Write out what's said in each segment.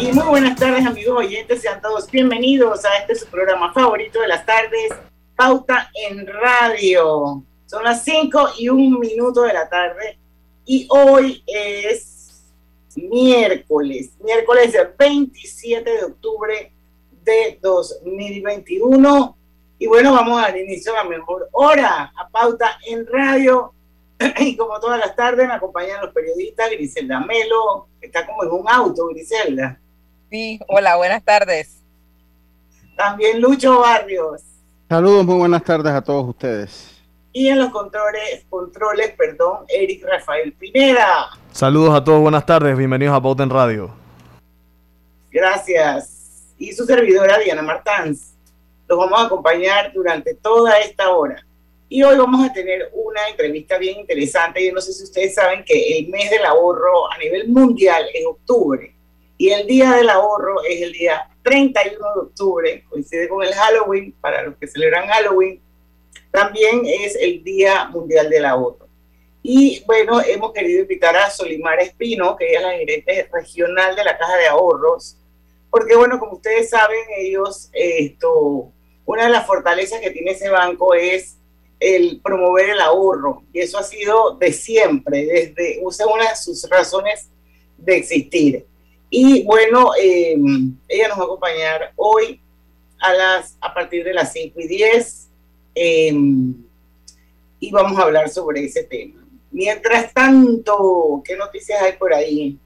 Y muy buenas tardes amigos oyentes, sean todos bienvenidos a este su programa favorito de las tardes, Pauta en Radio. Son las 5 y un minuto de la tarde y hoy es miércoles, miércoles del 27 de octubre de 2021. Y bueno, vamos al inicio a la mejor hora, a pauta en radio. Y como todas las tardes me acompañan los periodistas Griselda Melo, que está como en un auto, Griselda. Sí, hola, buenas tardes. También Lucho Barrios. Saludos, muy buenas tardes a todos ustedes y en los controles, controles, perdón, Eric Rafael Pineda. Saludos a todos, buenas tardes, bienvenidos a Pauta en Radio. Gracias. Y su servidora Diana Martans. Los vamos a acompañar durante toda esta hora. Y hoy vamos a tener una entrevista bien interesante. Yo no sé si ustedes saben que el mes del ahorro a nivel mundial es octubre. Y el día del ahorro es el día 31 de octubre, coincide con el Halloween, para los que celebran Halloween también es el Día Mundial del Ahorro. Y bueno, hemos querido invitar a Solimar Espino, que es la gerente regional de la Caja de Ahorros, porque bueno, como ustedes saben, ellos, esto, una de las fortalezas que tiene ese banco es el promover el ahorro, y eso ha sido de siempre, desde, usa una de sus razones de existir. Y bueno, em, ella nos va a acompañar hoy a, las, a partir de las 5 y 10 Em, y vamos a hablar sobre ese tema. Mientras tanto, ¿qué noticias hay por ahí?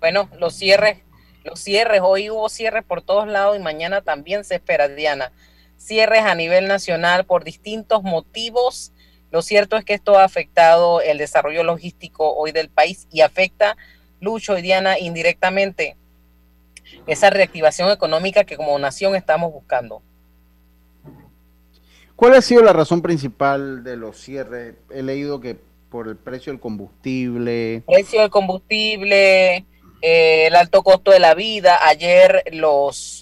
Bueno, los cierres, los cierres, hoy hubo cierres por todos lados y mañana también se espera, Diana. Cierres a nivel nacional por distintos motivos. Lo cierto es que esto ha afectado el desarrollo logístico hoy del país y afecta, Lucho y Diana, indirectamente esa reactivación económica que como nación estamos buscando. ¿Cuál ha sido la razón principal de los cierres? He leído que por el precio del combustible. Precio del combustible, eh, el alto costo de la vida. Ayer los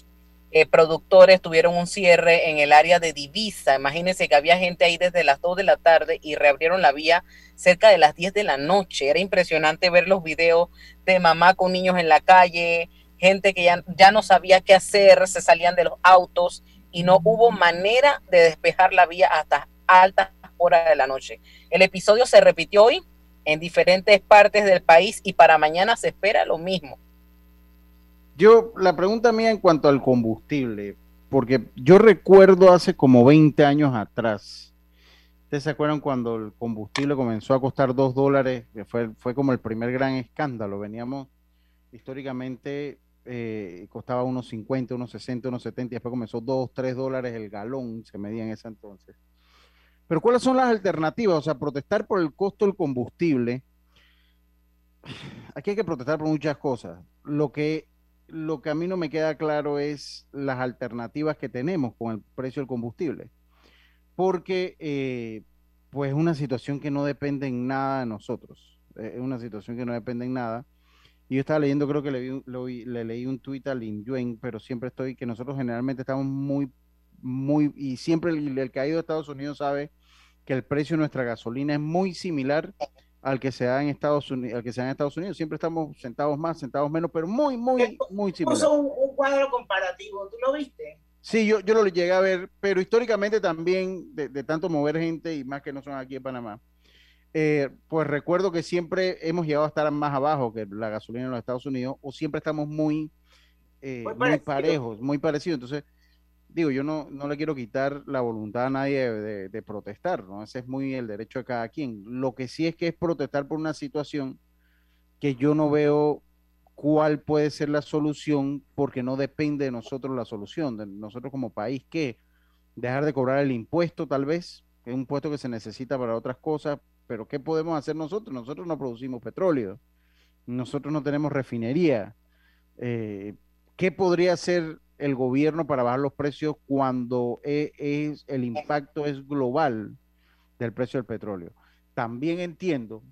eh, productores tuvieron un cierre en el área de divisa. Imagínense que había gente ahí desde las 2 de la tarde y reabrieron la vía cerca de las 10 de la noche. Era impresionante ver los videos de mamá con niños en la calle, gente que ya, ya no sabía qué hacer, se salían de los autos y no hubo manera de despejar la vía hasta altas horas de la noche. El episodio se repitió hoy en diferentes partes del país y para mañana se espera lo mismo. Yo, la pregunta mía en cuanto al combustible, porque yo recuerdo hace como 20 años atrás, ¿ustedes se acuerdan cuando el combustible comenzó a costar 2 dólares? Fue, fue como el primer gran escándalo. Veníamos históricamente eh, costaba unos 50, unos 60, unos 70, y después comenzó 2, 3 dólares el galón, se medía en ese entonces. Pero ¿cuáles son las alternativas? O sea, protestar por el costo del combustible. Aquí hay que protestar por muchas cosas. Lo que, lo que a mí no me queda claro es las alternativas que tenemos con el precio del combustible. Porque, eh, pues, es una situación que no depende en nada de nosotros. Es una situación que no depende en nada y yo estaba leyendo, creo que le, le leí un tuit a Lin Yuen, pero siempre estoy, que nosotros generalmente estamos muy, muy, y siempre el, el que ha ido a Estados Unidos sabe que el precio de nuestra gasolina es muy similar al que se da en Estados Unidos, al que se da en Estados Unidos. Siempre estamos sentados más, sentados menos, pero muy, muy, muy similar. Un, un cuadro comparativo, ¿tú lo viste? Sí, yo, yo lo llegué a ver, pero históricamente también, de, de tanto mover gente y más que no son aquí en Panamá, eh, pues recuerdo que siempre hemos llegado a estar más abajo que la gasolina en los Estados Unidos o siempre estamos muy, eh, muy, parejos, muy parecidos. Entonces, digo, yo no, no le quiero quitar la voluntad a nadie de, protestar, ¿no? Ese es muy el derecho de cada quien. Lo que sí es que es protestar por una situación que yo no veo cuál puede ser la solución porque no depende de nosotros la solución, de nosotros como país, que dejar de cobrar el impuesto tal vez es un puesto que se necesita para otras cosas, pero ¿qué podemos hacer nosotros? Nosotros no producimos petróleo, nosotros no tenemos refinería. Eh, ¿Qué podría hacer el gobierno para bajar los precios cuando e, es, el impacto es global del precio del petróleo? También entiendo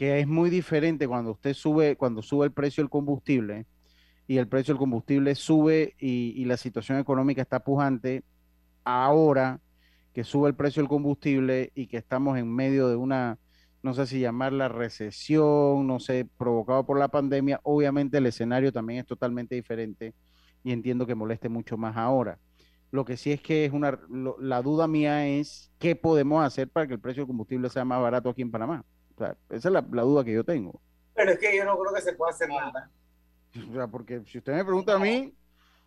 que es muy diferente cuando usted sube, cuando sube el precio del combustible y el precio del combustible sube y, la situación económica está pujante ahora que sube el precio del combustible y que estamos en medio de una, no sé si llamarla recesión, no sé, provocado por la pandemia, obviamente el escenario también es totalmente diferente y entiendo que moleste mucho más ahora. Lo que sí es que es una, la duda mía es qué podemos hacer para que el precio del combustible sea más barato aquí en Panamá. O sea, esa es la, duda que yo tengo. Pero es que yo no creo que se pueda hacer nada. O sea, porque si usted me pregunta a mí,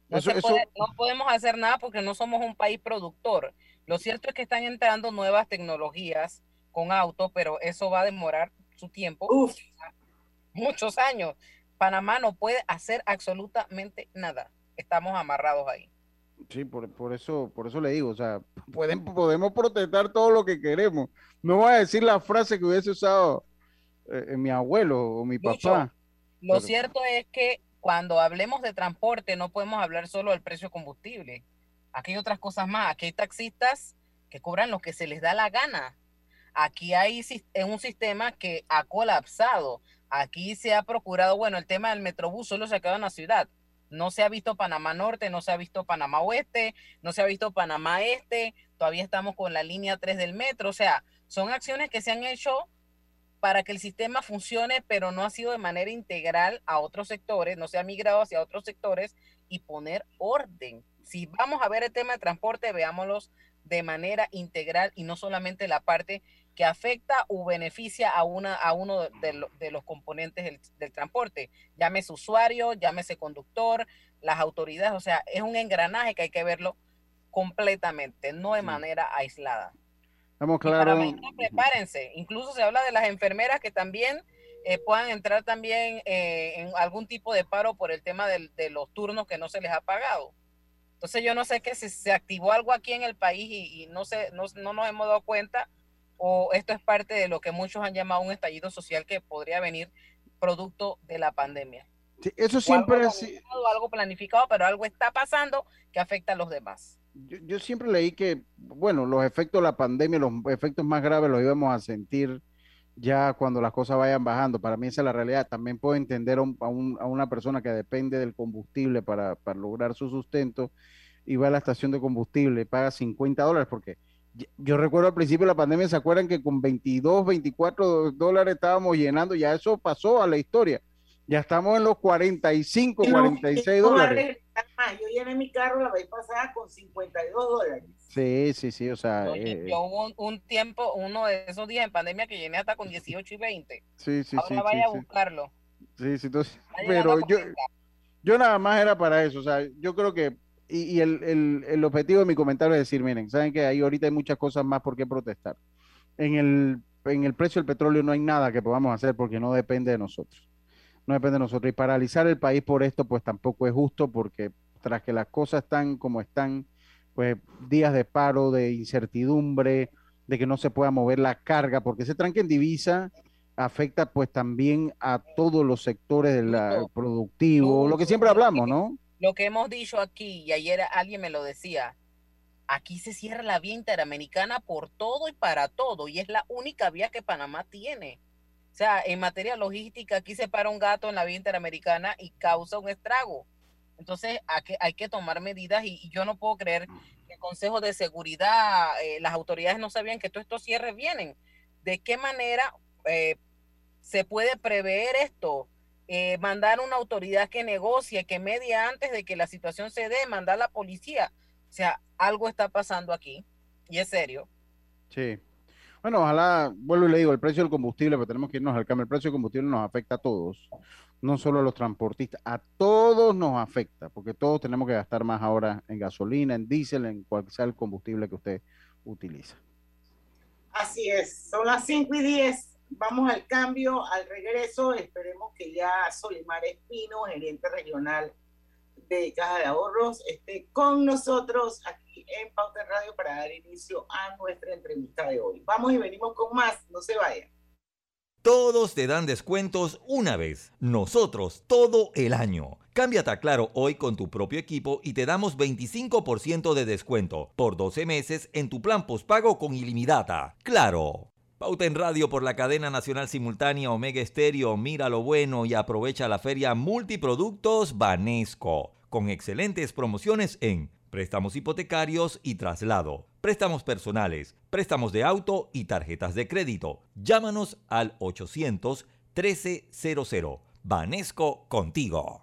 no, no podemos hacer nada porque no somos un país productor. Lo cierto es que están entrando nuevas tecnologías con autos, pero eso va a demorar su tiempo, muchos años. Panamá no puede hacer absolutamente nada. Estamos amarrados ahí. Sí, por, eso, por eso le digo, o sea, pueden, podemos protestar todo lo que queremos. No voy a decir la frase que hubiese usado eh, mi abuelo o mi papá. Lo cierto es que cuando hablemos de transporte no podemos hablar solo del precio de combustible. Aquí hay otras cosas más. Aquí hay taxistas que cobran lo que se les da la gana. Aquí hay un sistema que ha colapsado. Aquí se ha procurado, bueno, el tema del metrobús solo se ha quedado en la ciudad. No se ha visto Panamá Norte, no se ha visto Panamá Oeste, no se ha visto Panamá Este, todavía estamos con la línea 3 del metro. O sea, son acciones que se han hecho para que el sistema funcione, pero no ha sido de manera integral a otros sectores, no se ha migrado hacia otros sectores y poner orden si vamos a ver el tema de transporte, veámoslos de manera integral y no solamente la parte que afecta o beneficia a, una, a uno de, los componentes del, transporte, llámese usuario, llámese conductor, las autoridades, o sea, es un engranaje que hay que verlo completamente, no de manera aislada. Vamos, claro. prepárense, incluso se habla de las enfermeras que también eh, puedan entrar también eh, en algún tipo de paro por el tema de los turnos que no se les ha pagado. Entonces yo no sé que si se activó algo aquí en el país y, no, sé, no, nos hemos dado cuenta o esto es parte de lo que muchos han llamado un estallido social que podría venir producto de la pandemia. Sí, eso siempre es algo planificado, pero algo está pasando que afecta a los demás. Yo, yo, siempre leí que, bueno, los efectos de la pandemia, los efectos más graves los íbamos a sentir ya cuando las cosas vayan bajando. Para mí esa es la realidad. También puedo entender a, una persona que depende del combustible para, lograr su sustento y va a la estación de combustible, paga 50 dólares, porque yo recuerdo al principio de la pandemia, ¿se acuerdan que con 22, 24 dólares estábamos llenando? Ya eso pasó a la historia. Ya estamos en los 45, 46 dólares. Yo llené mi carro la vez pasada con 52 dólares. Sí, sí, sí, o sea. Yo, eh, hubo un, tiempo, uno de esos días en pandemia que llené hasta con 18 y 20. Sí, sí, Ahora sí. vaya a buscarlo. Sí, sí, entonces. Pero yo, yo nada más era para eso, o sea, yo creo que. Y, el, el, el, objetivo de mi comentario es decir, miren, saben que ahí ahorita hay muchas cosas más por qué protestar. En el, en el precio del petróleo no hay nada que podamos hacer porque no depende de nosotros no depende de nosotros. Y paralizar el país por esto, pues tampoco es justo, porque tras que las cosas están como están, pues días de paro, de incertidumbre, de que no se pueda mover la carga, porque ese tranque en divisa afecta pues también a todos los sectores del productivo, lo que siempre hablamos, ¿no? Lo que hemos dicho aquí, y ayer alguien me lo decía, aquí se cierra la vía interamericana por todo y para todo, y es la única vía que Panamá tiene. O sea, en materia logística, aquí se para un gato en la vía interamericana y causa un estrago. Entonces, hay que, tomar medidas y, yo no puedo creer que el Consejo de Seguridad, eh, las autoridades no sabían que todos estos cierres vienen. ¿De qué manera eh, se puede prever esto? Eh, mandar una autoridad que negocie, que media antes de que la situación se dé, mandar a la policía. O sea, algo está pasando aquí y es serio. Sí. Bueno, ojalá, vuelvo y le digo, el precio del combustible, pero tenemos que irnos al cambio. El precio del combustible nos afecta a todos, no solo a los transportistas, a todos nos afecta, porque todos tenemos que gastar más ahora en gasolina, en diésel, en cual sea el combustible que usted utiliza. Así es, son las 5 y 10. Vamos al cambio, al regreso. Esperemos que ya Solimar Espino, gerente regional de Caja de Ahorros, esté con nosotros aquí en Pauta Radio para dar inicio a nuestra entrevista de hoy. Vamos y venimos con más, no se vayan. Todos te dan descuentos una vez, nosotros todo el año. Cámbiate a Claro hoy con tu propio equipo y te damos 25% de descuento por 12 meses en tu plan postpago con ilimitada. Claro. Pauta en radio por la cadena nacional simultánea Omega Estéreo. Mira lo bueno y aprovecha la feria Multiproductos Banesco con excelentes promociones en préstamos hipotecarios y traslado, préstamos personales, préstamos de auto y tarjetas de crédito. Llámanos al 800 1300. Banesco contigo.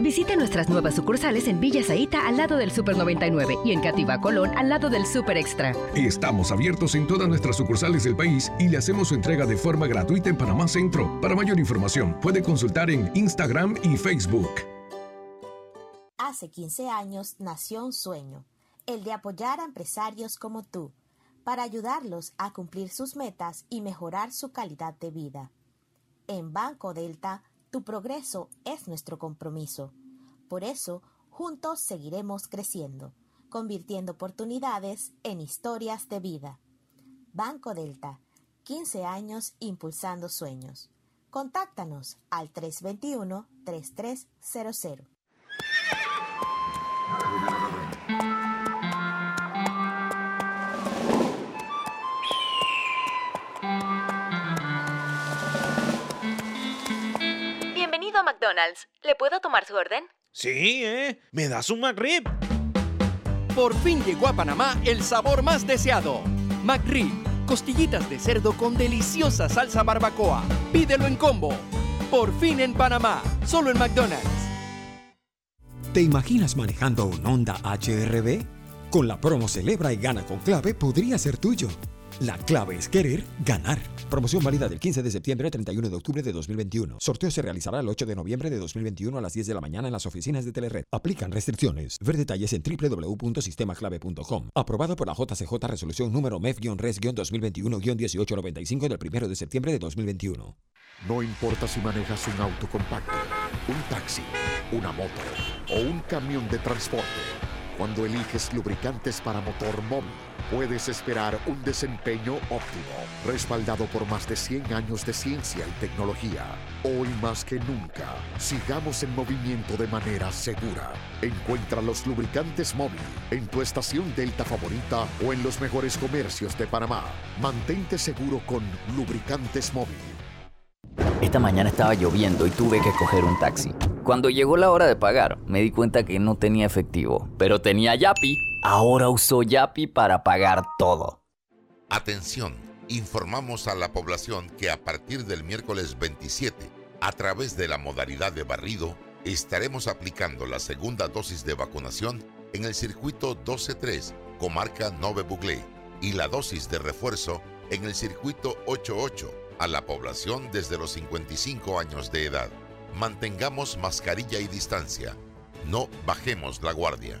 Visite nuestras nuevas sucursales en Villa Zaita al lado del Super 99 y en Cativa Colón al lado del Super Extra. Estamos abiertos en todas nuestras sucursales del país y le hacemos su entrega de forma gratuita en Panamá Centro. Para mayor información, puede consultar en Instagram y Facebook. Hace 15 años nació un sueño, el de apoyar a empresarios como tú, para ayudarlos a cumplir sus metas y mejorar su calidad de vida. En Banco Delta, tu progreso es nuestro compromiso. Por eso, juntos seguiremos creciendo, convirtiendo oportunidades en historias de vida. Banco Delta, 15 años impulsando sueños. Contáctanos al 321-3300. McDonald's. ¿Le puedo tomar su orden? Sí, ¿eh? ¿Me das un McRib? Por fin llegó a Panamá el sabor más deseado. McRib, costillitas de cerdo con deliciosa salsa barbacoa. Pídelo en combo. Por fin en Panamá, solo en McDonald's. ¿Te imaginas manejando un Honda HRB? Con la promo Celebra y Gana con Clave podría ser tuyo. La clave es querer ganar. Promoción válida del 15 de septiembre al 31 de octubre de 2021. Sorteo se realizará el 8 de noviembre de 2021 a las 10 de la mañana en las oficinas de Telered. Aplican restricciones. Ver detalles en www.sistemaclave.com. Aprobado por la JCJ Resolución número MEF-RES-2021-1895 del 1 de septiembre de 2021. No importa si manejas un auto compacto, un taxi, una moto o un camión de transporte. Cuando eliges lubricantes para motor móvil, puedes esperar un desempeño óptimo, respaldado por más de 100 años de ciencia y tecnología. Hoy más que nunca, sigamos en movimiento de manera segura. Encuentra los lubricantes móvil en tu estación Delta favorita o en los mejores comercios de Panamá. Mantente seguro con lubricantes móvil. Esta mañana estaba lloviendo y tuve que coger un taxi. Cuando llegó la hora de pagar, me di cuenta que no tenía efectivo, pero tenía Yapi. Ahora uso Yapi para pagar todo. Atención, informamos a la población que a partir del miércoles 27, a través de la modalidad de barrido, estaremos aplicando la segunda dosis de vacunación en el circuito 12-3, comarca Nove Buglé, y la dosis de refuerzo en el circuito 8-8 a la población desde los 55 años de edad. Mantengamos mascarilla y distancia. No bajemos la guardia.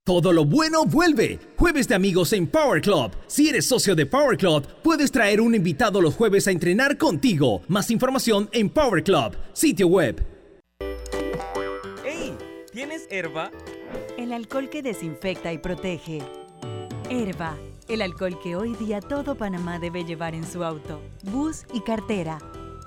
Todo lo bueno vuelve. Jueves de amigos en Power Club. Si eres socio de Power Club, puedes traer un invitado los jueves a entrenar contigo. Más información en Power Club, sitio web. ¡Ey! ¿Tienes herba? El alcohol que desinfecta y protege. Herba, el alcohol que hoy día todo Panamá debe llevar en su auto, bus y cartera.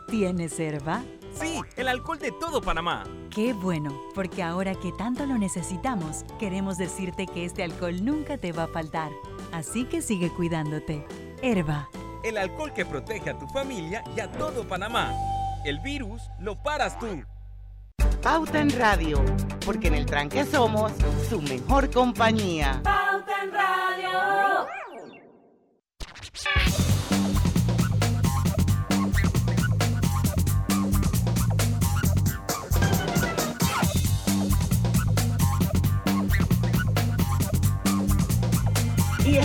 ¿Tienes herba? Sí, el alcohol de todo Panamá. Qué bueno, porque ahora que tanto lo necesitamos, queremos decirte que este alcohol nunca te va a faltar. Así que sigue cuidándote. Herba. El alcohol que protege a tu familia y a todo Panamá. El virus lo paras tú. Pauta en Radio, porque en el tranque somos su mejor compañía.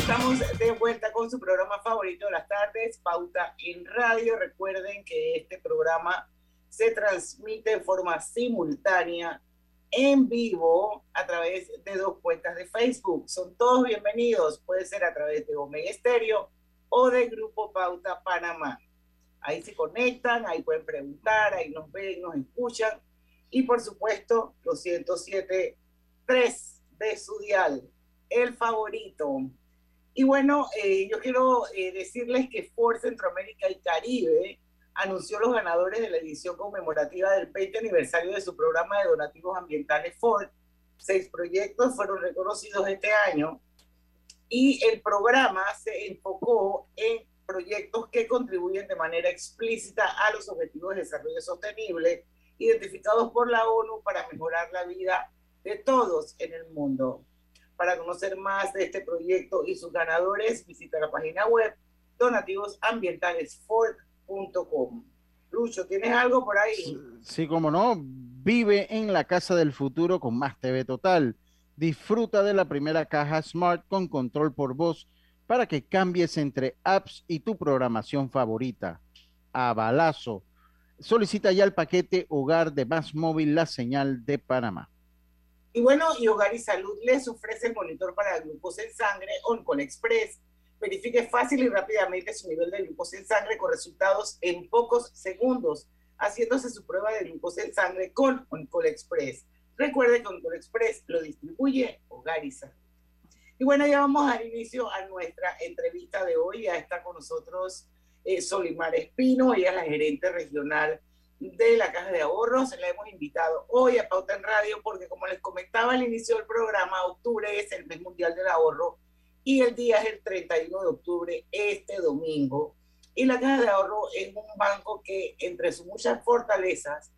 Estamos de vuelta con su programa favorito de las tardes, Pauta en Radio. Recuerden que este programa se transmite de forma simultánea en vivo a través de dos cuentas de Facebook. Son todos bienvenidos. Puede ser a través de Omega Estéreo o de Grupo Pauta Panamá. Ahí se conectan, ahí pueden preguntar, ahí nos ven, nos escuchan. Y por supuesto, los 107.3 de su dial, el favorito. Y bueno, eh, yo quiero eh, decirles que Ford Centroamérica y Caribe anunció los ganadores de la edición conmemorativa del 20 aniversario de su programa de donativos ambientales Ford. Seis proyectos fueron reconocidos este año y el programa se enfocó en proyectos que contribuyen de manera explícita a los objetivos de desarrollo sostenible identificados por la ONU para mejorar la vida de todos en el mundo. Para conocer más de este proyecto y sus ganadores, visita la página web donativosambientalesford.com. Lucho, ¿tienes algo por ahí? Sí, como no, vive en la casa del futuro con más TV Total. Disfruta de la primera caja Smart con control por voz para que cambies entre apps y tu programación favorita. A balazo. Solicita ya el paquete Hogar de Más Móvil, la señal de Panamá. Y bueno, y Hogar y Salud les ofrece el monitor para glucosa en sangre OnCol Express. Verifique fácil y rápidamente su nivel de glucosa en sangre con resultados en pocos segundos, haciéndose su prueba de glucosa en sangre con OnCol Express. Recuerde que OnCol Express lo distribuye Hogar y Salud. Y bueno, ya vamos a dar inicio a nuestra entrevista de hoy. Ya está con nosotros eh, Solimar Espino, ella es la gerente regional de la Caja de Ahorros. La hemos invitado hoy a Pauta en Radio porque, como les comentaba al inicio del programa, octubre es el mes mundial del ahorro y el día es el 31 de octubre, este domingo. Y la Caja de Ahorro es un banco que, entre sus muchas fortalezas,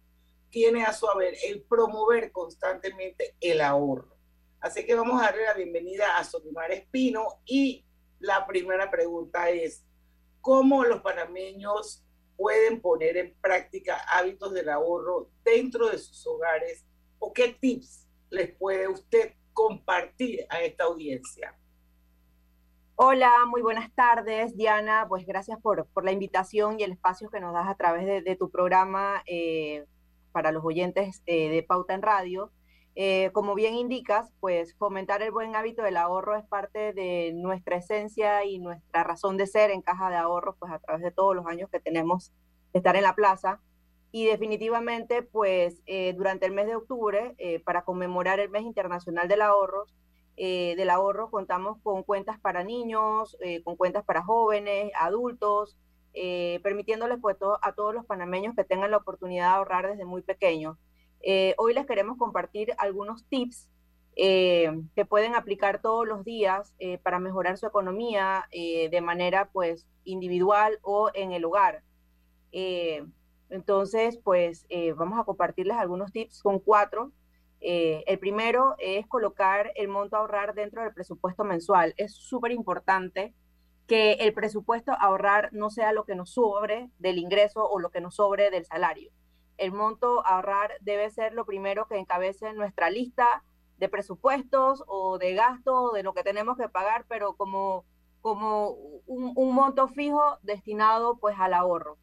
tiene a su haber el promover constantemente el ahorro. Así que vamos a darle la bienvenida a Solimar Espino y la primera pregunta es, ¿cómo los panameños pueden poner en práctica hábitos del ahorro dentro de sus hogares o qué tips les puede usted compartir a esta audiencia? Hola, muy buenas tardes, Diana. Pues gracias por, por la invitación y el espacio que nos das a través de, de tu programa eh, para los oyentes eh, de Pauta en Radio. Eh, como bien indicas, pues fomentar el buen hábito del ahorro es parte de nuestra esencia y nuestra razón de ser en Caja de Ahorros, pues a través de todos los años que tenemos de estar en la plaza. Y definitivamente, pues eh, durante el mes de octubre, eh, para conmemorar el mes internacional del ahorro, del ahorro contamos con cuentas para niños, con cuentas para jóvenes, adultos, permitiéndoles pues a todos los panameños que tengan la oportunidad de ahorrar desde muy pequeños. Eh, hoy les queremos compartir algunos tips eh, que pueden aplicar todos los días eh, para mejorar su economía de manera pues individual o en el hogar. entonces, pues vamos a compartirles algunos tips con cuatro. el primero es colocar el monto a ahorrar dentro del presupuesto mensual. Es súper importante que el presupuesto a ahorrar no sea lo que nos sobre del ingreso o lo que nos sobre del salario el monto a ahorrar debe ser lo primero que encabece nuestra lista de presupuestos o de gastos, de lo que tenemos que pagar, pero como, como un, monto fijo destinado pues al ahorro.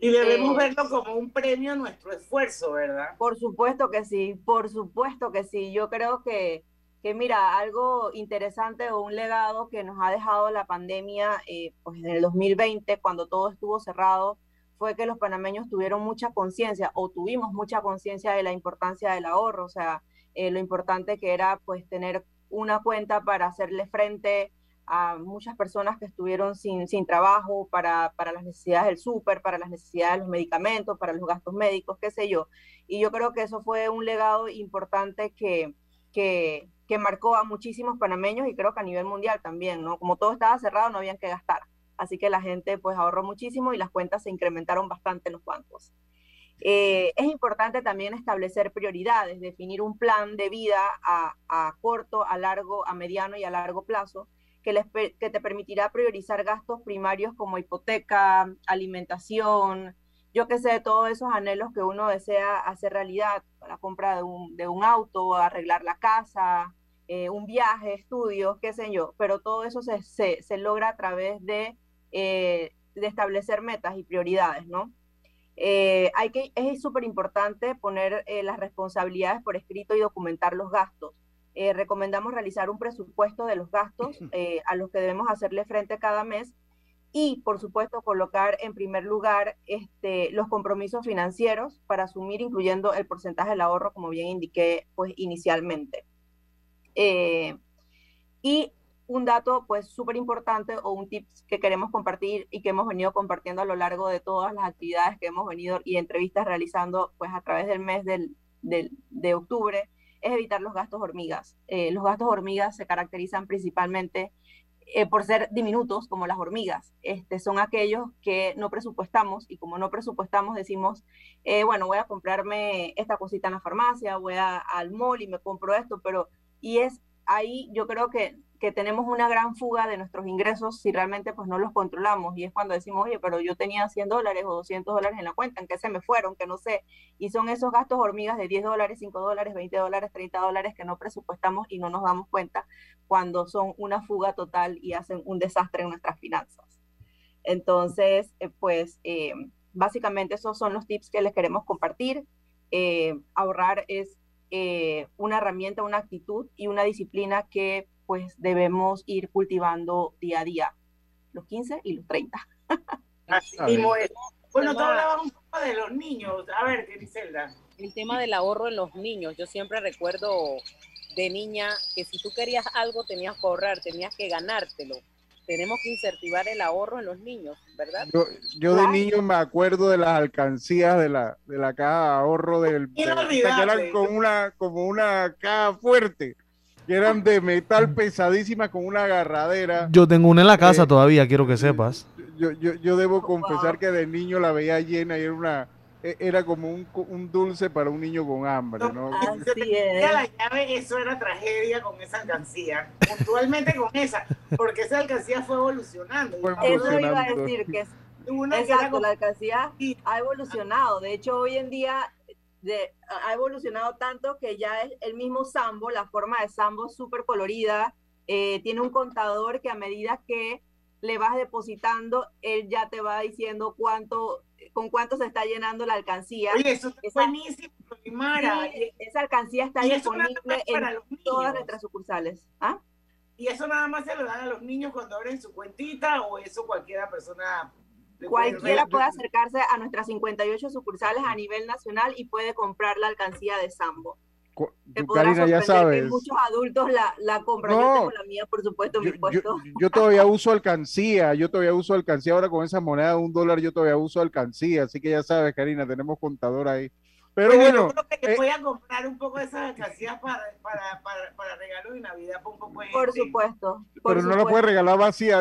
Y debemos eh, verlo como un premio a nuestro esfuerzo, ¿verdad? Por supuesto que sí, por supuesto que sí. Yo creo que, que mira, algo interesante o un legado que nos ha dejado la pandemia eh, pues en el 2020, cuando todo estuvo cerrado, fue que los panameños tuvieron mucha conciencia o tuvimos mucha conciencia de la importancia del ahorro, o sea, eh, lo importante que era pues tener una cuenta para hacerle frente a muchas personas que estuvieron sin, sin trabajo para, para las necesidades del súper, para las necesidades de los medicamentos, para los gastos médicos, qué sé yo. Y yo creo que eso fue un legado importante que, que, que marcó a muchísimos panameños y creo que a nivel mundial también, ¿no? Como todo estaba cerrado, no habían que gastar. Así que la gente pues ahorró muchísimo y las cuentas se incrementaron bastante en los bancos. Eh, es importante también establecer prioridades, definir un plan de vida a, a, corto, a largo, a mediano y a largo plazo que, les, que te permitirá priorizar gastos primarios como hipoteca, alimentación, yo que sé, todos esos anhelos que uno desea hacer realidad, la compra de un, de un auto, arreglar la casa, eh, un viaje, estudios, qué sé yo, pero todo eso se, se, se logra a través de, eh, de, establecer metas y prioridades, ¿no? Eh, hay que, es súper importante poner las responsabilidades por escrito y documentar los gastos. recomendamos realizar un presupuesto de los gastos a los que debemos hacerle frente cada mes y, por supuesto, colocar en primer lugar este, los compromisos financieros para asumir, incluyendo el porcentaje del ahorro, como bien indiqué pues, inicialmente. Eh, y un dato pues súper importante o un tip que queremos compartir y que hemos venido compartiendo a lo largo de todas las actividades que hemos venido y entrevistas realizando pues a través del mes del, del, de octubre es evitar los gastos hormigas. Eh, los gastos hormigas se caracterizan principalmente eh, por ser diminutos como las hormigas. Este, son aquellos que no presupuestamos y como no presupuestamos decimos, eh, bueno, voy a comprarme esta cosita en la farmacia, voy a, al mall y me compro esto, pero y es ahí yo creo que que tenemos una gran fuga de nuestros ingresos si realmente pues no los controlamos y es cuando decimos, oye, pero yo tenía 100 dólares o 200 dólares en la cuenta, ¿en qué se me fueron? Que no sé. Y son esos gastos hormigas de 10 dólares, 5 dólares, 20 dólares, 30 dólares que no presupuestamos y no nos damos cuenta cuando son una fuga total y hacen un desastre en nuestras finanzas. Entonces, eh, pues eh, básicamente esos son los tips que les queremos compartir. Eh, ahorrar es una herramienta, una actitud y una disciplina que pues debemos ir cultivando día a día, los 15 y los 30. Así mismo es. Bueno, tú hablabas un poco de los niños. A ver, Griselda. El tema del ahorro en los niños. Yo siempre recuerdo de niña que si tú querías algo tenías que ahorrar, tenías que ganártelo. Tenemos que incentivar el ahorro en los niños, ¿verdad? Yo, yo de niño me acuerdo de las alcancías de la, de la caja de ahorro del... De, que eran con una, como una caja fuerte que eran de metal pesadísima con una agarradera. Yo tengo una en la casa eh, todavía, quiero que sepas. Yo, yo, yo debo confesar que de niño la veía llena y era una e, era como un, un dulce para un niño con hambre, ¿no? Así es. La llave, eso era tragedia con esa alcancía, puntualmente con esa, porque esa alcancía fue evolucionando. Eso iba a decir que Exacto, la alcancía ha evolucionado. De hecho, hoy en día ha evolucionado tanto que ya es el mismo sambo, la forma de sambo súper colorida, eh, tiene un contador que a medida que le vas depositando, él ya te va diciendo cuánto, con cuánto se está llenando la alcancía. Oye, eso es buenísimo, Mara. esa alcancía está disponible en todas nuestras sucursales. ¿Ah? ¿Y eso nada más se lo dan a los niños cuando abren su cuentita o eso cualquiera persona Cualquiera puede acercarse a nuestras 58 sucursales a nivel nacional y puede comprar la alcancía de Sambo. Karina, ya sabes. muchos adultos la, la compran. yo tengo la mía, por supuesto, yo, mi puesto. Yo, todavía uso alcancía, yo todavía uso alcancía. Ahora con esa moneda de un dólar, yo todavía uso alcancía. Así que ya sabes, Karina, tenemos contador ahí. Pero bueno. Yo creo que eh, voy a comprar un poco de esas alcancías para, para, para, para regalo de Navidad. Por, un poco por supuesto. pero no la puedes regalar vacía,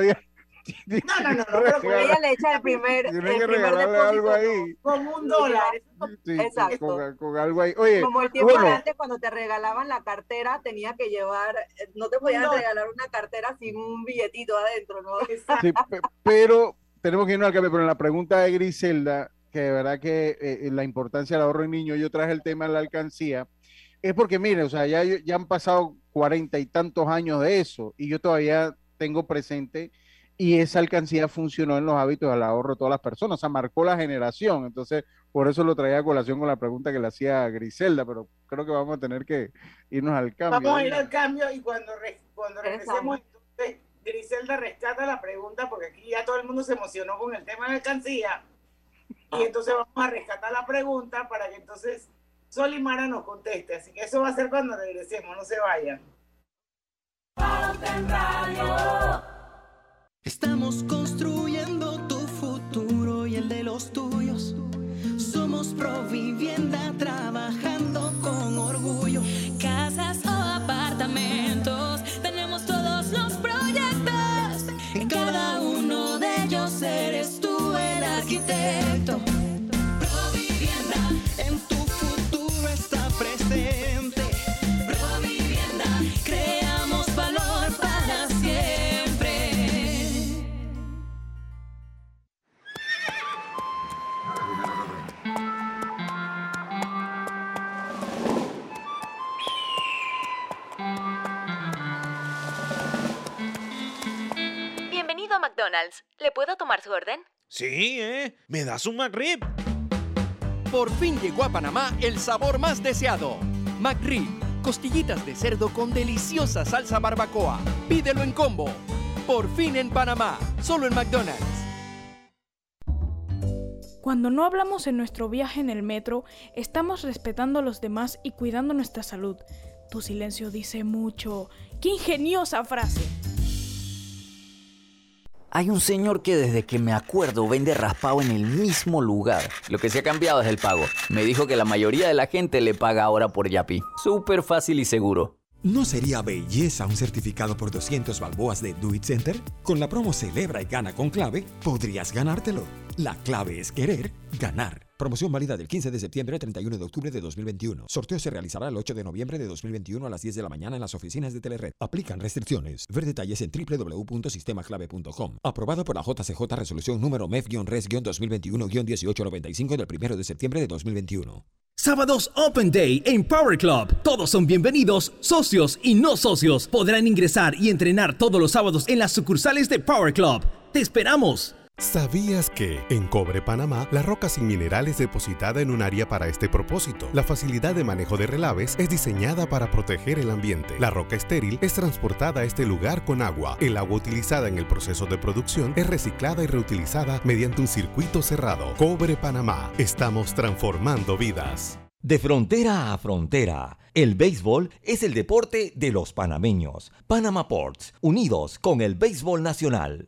no, no, no, no, pero ella le echa el primer, el primer algo ahí. Con un dólar. Exacto. Con, algo ahí. Oye, como el tiempo de antes cuando te regalaban la cartera, tenía que llevar, no te podían regalar una cartera sin un billetito adentro, ¿no? Sí, pero tenemos que irnos al cambio, pero en la pregunta de Griselda, que de verdad que eh, la importancia del ahorro en niños, yo traje el tema de la alcancía, es porque, mire, o sea, ya, ya han pasado cuarenta y tantos años de eso, y yo todavía tengo presente y esa alcancía funcionó en los hábitos del ahorro de todas las personas, o sea, marcó la generación. Entonces, por eso lo traía a colación con la pregunta que le hacía Griselda, pero creo que vamos a tener que irnos al cambio. Vamos a ir al cambio y cuando, cuando regresemos, entonces, Griselda rescata la pregunta, porque aquí ya todo el mundo se emocionó con el tema de la alcancía. Y entonces vamos a rescatar la pregunta para que entonces Sol y Mara nos conteste. Así que eso va a ser cuando regresemos, no se vayan. Estamos construyendo tu futuro y el de los tuyos. Somos Provivienda trabajando McDonald's. ¿Le puedo tomar su orden? Sí, ¿eh? ¿Me das un McRib? Por fin llegó a Panamá el sabor más deseado. McRib, costillitas de cerdo con deliciosa salsa barbacoa. Pídelo en combo. Por fin en Panamá, solo en McDonald's. Cuando no hablamos en nuestro viaje en el metro, estamos respetando a los demás y cuidando nuestra salud. Tu silencio dice mucho. ¡Qué ingeniosa frase! Hay un señor que desde que me acuerdo vende raspado en el mismo lugar. Lo que se ha cambiado es el pago. Me dijo que la mayoría de la gente le paga ahora por Yapi. Súper fácil y seguro. ¿No sería belleza un certificado por 200 balboas de Do It Center? Con la promo Celebra y Gana con Clave, podrías ganártelo. La clave es querer ganar. Promoción válida del 15 de septiembre al 31 de octubre de 2021. Sorteo se realizará el 8 de noviembre de 2021 a las 10 de la mañana en las oficinas de Telered. Aplican restricciones. Ver detalles en www.sistemaclave.com. Aprobado por la JCJ Resolución número MEF-RES-2021-1895 del 1 de septiembre de 2021. Sábados Open Day en Power Club. Todos son bienvenidos, socios y no socios. Podrán ingresar y entrenar todos los sábados en las sucursales de Power Club. ¡Te esperamos! ¿Sabías que en Cobre Panamá la roca sin mineral es depositada en un área para este propósito? La facilidad de manejo de relaves es diseñada para proteger el ambiente. La roca estéril es transportada a este lugar con agua. El agua utilizada en el proceso de producción es reciclada y reutilizada mediante un circuito cerrado. Cobre Panamá. Estamos transformando vidas. De frontera a frontera, el béisbol es el deporte de los panameños. Panama Ports, unidos con el béisbol nacional.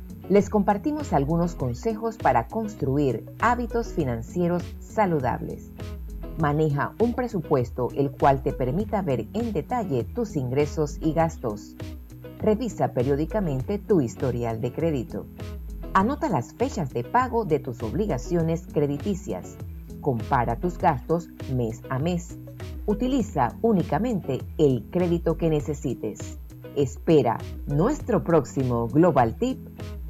Les compartimos algunos consejos para construir hábitos financieros saludables. Maneja un presupuesto el cual te permita ver en detalle tus ingresos y gastos. Revisa periódicamente tu historial de crédito. Anota las fechas de pago de tus obligaciones crediticias. Compara tus gastos mes a mes. Utiliza únicamente el crédito que necesites. Espera nuestro próximo Global Tip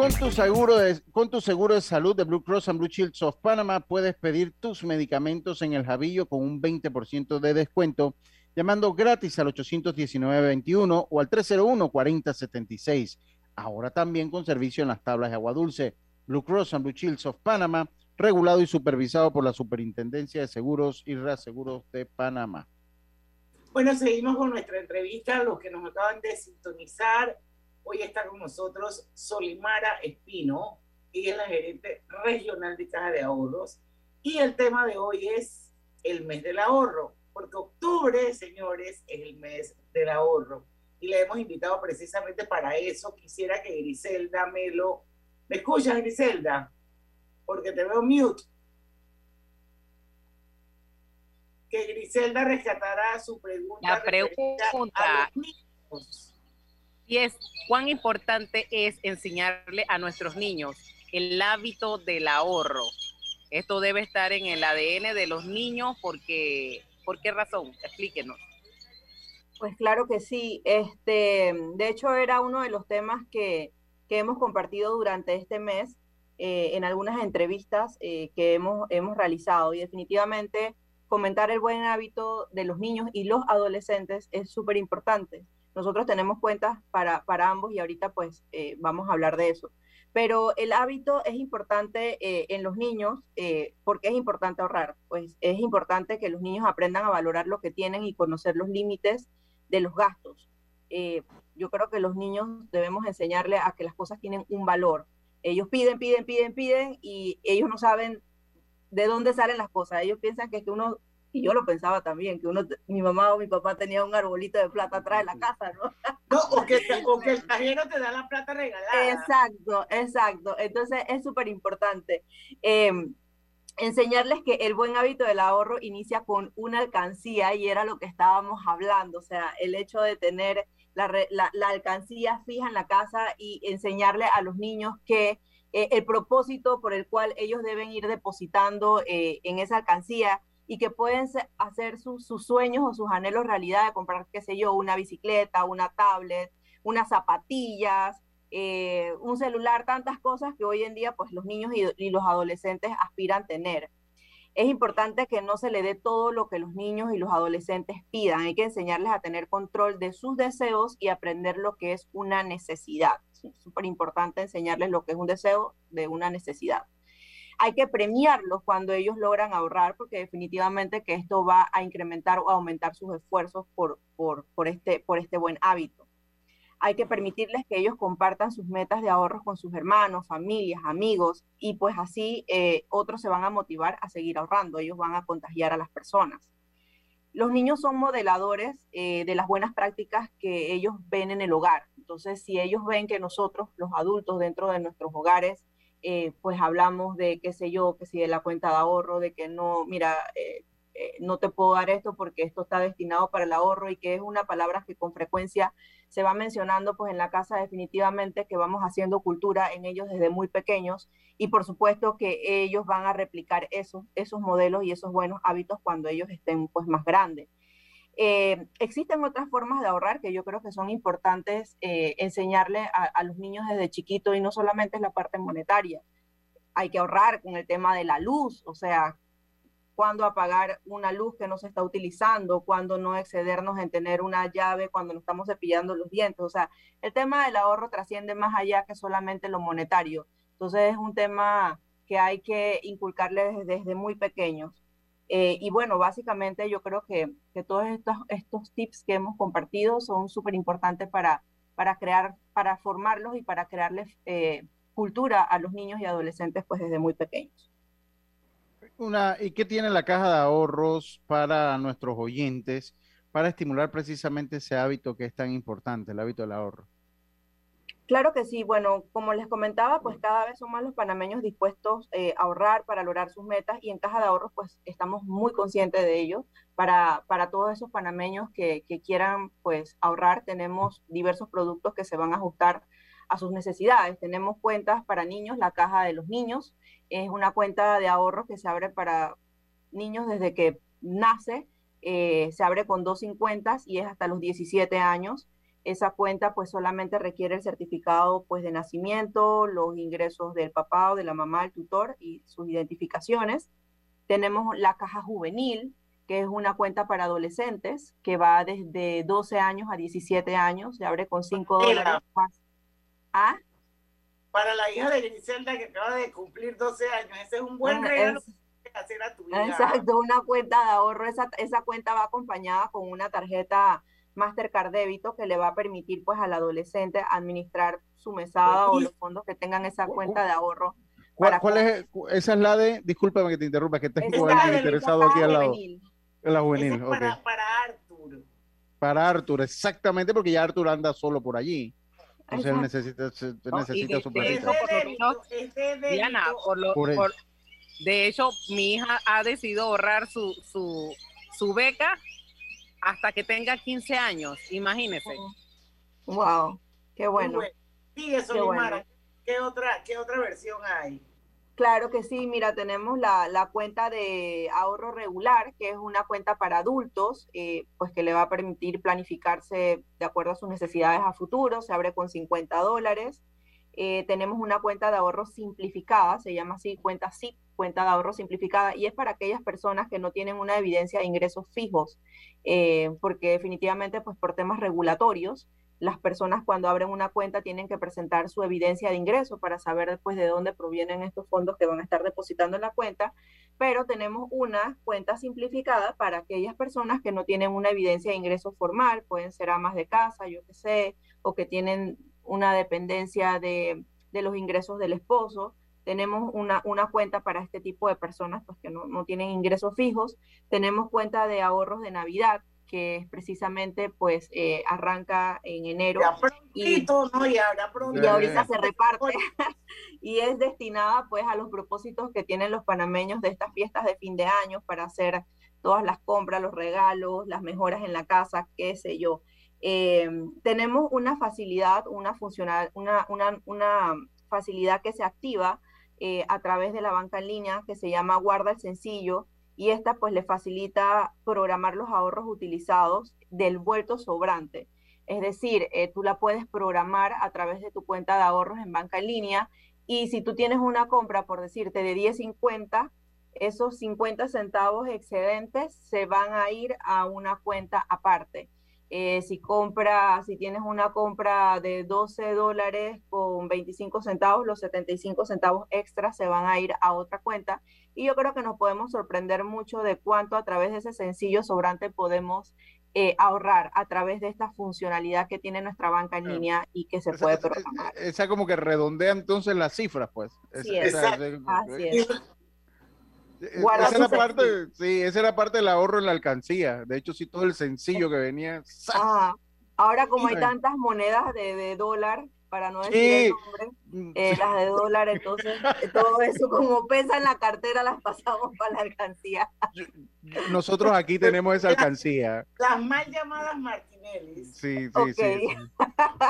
Con tu, seguro de, con tu seguro de salud de Blue Cross and Blue Shields of Panama puedes pedir tus medicamentos en el Javillo con un 20% de descuento llamando gratis al 819-21 o al 301-4076. Ahora también con servicio en las tablas de agua dulce. Blue Cross and Blue Shields of Panama, regulado y supervisado por la Superintendencia de Seguros y Reaseguros de Panamá. Bueno, seguimos con nuestra entrevista. Los que nos acaban de sintonizar, hoy está con nosotros Solimara Espino. Ella es la gerente regional de Caja de Ahorros. Y el tema de hoy es el mes del ahorro, porque octubre, señores, es el mes del ahorro. Y le hemos invitado precisamente para eso. Quisiera que Griselda Melo ¿Me escuchas, Griselda? Porque te veo mute. Que Griselda rescatará su pregunta. La a pregunta los niños. Y es cuán importante es enseñarle a nuestros niños el hábito del ahorro. Esto debe estar en el ADN de los niños porque, ¿por qué razón? Explíquenos. Pues claro que sí. Este, de hecho, era uno de los temas que, que hemos compartido durante este mes eh, en algunas entrevistas eh, que hemos, hemos realizado. Y definitivamente fomentar el buen hábito de los niños y los adolescentes es súper importante. Nosotros tenemos cuentas para, para ambos y ahorita pues eh, vamos a hablar de eso. Pero el hábito es importante eh, en los niños eh, porque es importante ahorrar. Pues es importante que los niños aprendan a valorar lo que tienen y conocer los límites de los gastos. Eh, yo creo que los niños debemos enseñarle a que las cosas tienen un valor. Ellos piden, piden, piden, piden y ellos no saben de dónde salen las cosas. Ellos piensan que es que uno y yo lo pensaba también, que uno, mi mamá o mi papá tenía un arbolito de plata atrás de la casa, ¿no? No, o que, o que el cajero te da la plata regalada. Exacto, exacto. Entonces es súper importante. Eh, enseñarles que el buen hábito del ahorro inicia con una alcancía y era lo que estábamos hablando, o sea, el hecho de tener la, la- la alcancía fija en la casa y enseñarle a los niños que eh, el propósito por el cual ellos deben ir depositando eh, en esa alcancía y que pueden hacer sus- sueños o sus anhelos realidad de comprar, qué sé yo, una bicicleta, una tablet, unas zapatillas, eh, un celular, tantas cosas que hoy en día pues los niños y, y los adolescentes aspiran tener. Es importante que no se le dé todo lo que los niños y los adolescentes pidan. Hay que enseñarles a tener control de sus deseos y aprender lo que es una necesidad. Es súper importante enseñarles lo que es un deseo de una necesidad hay que premiarlos cuando ellos logran ahorrar, porque definitivamente que esto va a incrementar o aumentar sus esfuerzos este, por este buen hábito. Hay que permitirles que ellos compartan sus metas de ahorros con sus hermanos, familias, amigos, y pues así eh, otros se van a motivar a seguir ahorrando, ellos van a contagiar a las personas. Los niños son modeladores eh, de las buenas prácticas que ellos ven en el hogar. Entonces, si ellos ven que nosotros, los adultos, dentro de nuestros hogares, eh, pues hablamos de, qué sé yo, que si de la cuenta de ahorro, de que no, mira, eh, eh, no te puedo dar esto porque esto está destinado para el ahorro y que es una palabra que con frecuencia se va mencionando pues en la casa definitivamente que vamos haciendo cultura en ellos desde muy pequeños y por supuesto que ellos van a replicar esos, esos modelos y esos buenos hábitos cuando ellos estén pues más grandes. Eh, existen otras formas de ahorrar que yo creo que son importantes eh, enseñarle a, los niños desde chiquito y no solamente es la parte monetaria. Hay que ahorrar con el tema de la luz, o sea, cuándo apagar una luz que no se está utilizando, cuándo no excedernos en tener una llave cuando nos estamos cepillando los dientes. O sea, el tema del ahorro trasciende más allá que solamente lo monetario. Entonces es un tema que hay que inculcarles desde, desde muy pequeños. Eh, y bueno, básicamente yo creo que, todos estos, estos tips que hemos compartido son súper importantes para, para crear, para formarlos y para crearles eh, cultura a los niños y adolescentes pues desde muy pequeños. Una, ¿Y qué tiene la caja de ahorros para nuestros oyentes para estimular precisamente ese hábito que es tan importante, el hábito del ahorro? Claro que sí. Bueno, como les comentaba, pues cada vez son más los panameños dispuestos eh, a ahorrar para lograr sus metas y en Caja de Ahorros pues estamos muy conscientes de ello. Para, para todos esos panameños que, que quieran pues ahorrar, tenemos diversos productos que se van a ajustar a sus necesidades. Tenemos cuentas para niños, la Caja de los Niños, es una cuenta de ahorros que se abre para niños desde que nace, eh, se abre con dos cincuentas y es hasta los 17 años esa cuenta pues solamente requiere el certificado pues de nacimiento, los ingresos del papá o de la mamá, el tutor y sus identificaciones. Tenemos la caja juvenil, que es una cuenta para adolescentes que va desde 12 años a 17 años, se abre con 5 dólares más. ¿Ah? Para la hija de Griselda que acaba de cumplir 12 años, ese es un buen regalo es- hacer a tu. Exacto, una cuenta de ahorro. Esa, esa cuenta va acompañada con una tarjeta Mastercard débito que le va a permitir pues al adolescente administrar su mesada o los fondos que tengan esa cuenta de ahorro. ¿Cuál, para cuál es, esa es la de, discúlpame que te interrumpa, que tengo alguien interesado aquí al lado. juvenil. La juvenil. Para, para Arthur. Para Arthur, exactamente, porque ya Arthur anda solo por allí. Entonces él necesita, se- necesita su de menos, Diana, por lo- Por por- de hecho, mi hija ha decidido ahorrar su, su, su beca hasta que tenga 15 años, imagínese. Wow, qué bueno. Sigue, Qué Solimara. bueno. ¿Qué otra, ¿Qué otra versión hay? Claro que sí, mira, tenemos la, la cuenta de ahorro regular, que es una cuenta para adultos, eh, pues que le va a permitir planificarse de acuerdo a sus necesidades a futuro, se abre con 50 dólares. Eh, tenemos una cuenta de ahorro simplificada, se llama así, cuenta SIP, cuenta de ahorro simplificada, y es para aquellas personas que no tienen una evidencia de ingresos fijos, eh, porque definitivamente, pues por temas regulatorios, las personas cuando abren una cuenta tienen que presentar su evidencia de ingreso para saber después de dónde provienen estos fondos que van a estar depositando en la cuenta, pero tenemos una cuenta simplificada para aquellas personas que no tienen una evidencia de ingreso formal, pueden ser amas de casa, yo qué sé, o que tienen una dependencia de, de los ingresos del esposo. Tenemos una, una cuenta para este tipo de personas pues, que no, no tienen ingresos fijos. Tenemos cuenta de ahorros de Navidad, que es precisamente pues eh, arranca en enero. Ya prontito, ¿no? Ya, ya pronto. Y ahorita se reparte y es destinada pues a los propósitos que tienen los panameños de estas fiestas de fin de año para hacer todas las compras, los regalos, las mejoras en la casa, qué sé yo. Eh, tenemos una facilidad, una, funcional, una, una, una facilidad que se activa eh, a través de la banca en línea que se llama Guarda el Sencillo y esta pues le facilita programar los ahorros utilizados del vuelto sobrante. Es decir, eh, tú la puedes programar a través de tu cuenta de ahorros en banca en línea y si tú tienes una compra, por decirte, de 10.50, esos 50 centavos excedentes se van a ir a una cuenta aparte. Eh, si compra, si tienes una compra de 12 dólares con 25 centavos, los 75 centavos extras se van a ir a otra cuenta. Y yo creo que nos podemos sorprender mucho de cuánto a través de ese sencillo sobrante podemos eh, ahorrar a través de esta funcionalidad que tiene nuestra banca en línea y que se puede programar. Esa como que redondea entonces las cifras, pues. Sí, Esa- es. esa- Así es. Guarda esa era parte, sí, esa era parte del ahorro en la alcancía. De hecho, sí, todo el sencillo que venía. Ah, ahora como hay tantas monedas de, de dólar, para no decir Sí. el nombre, eh, las de dólar, entonces eh, todo eso como pesa en la cartera las pasamos para la alcancía. Nosotros aquí tenemos esa alcancía. Las mal llamadas Martinelli. Sí, sí, sí, sí.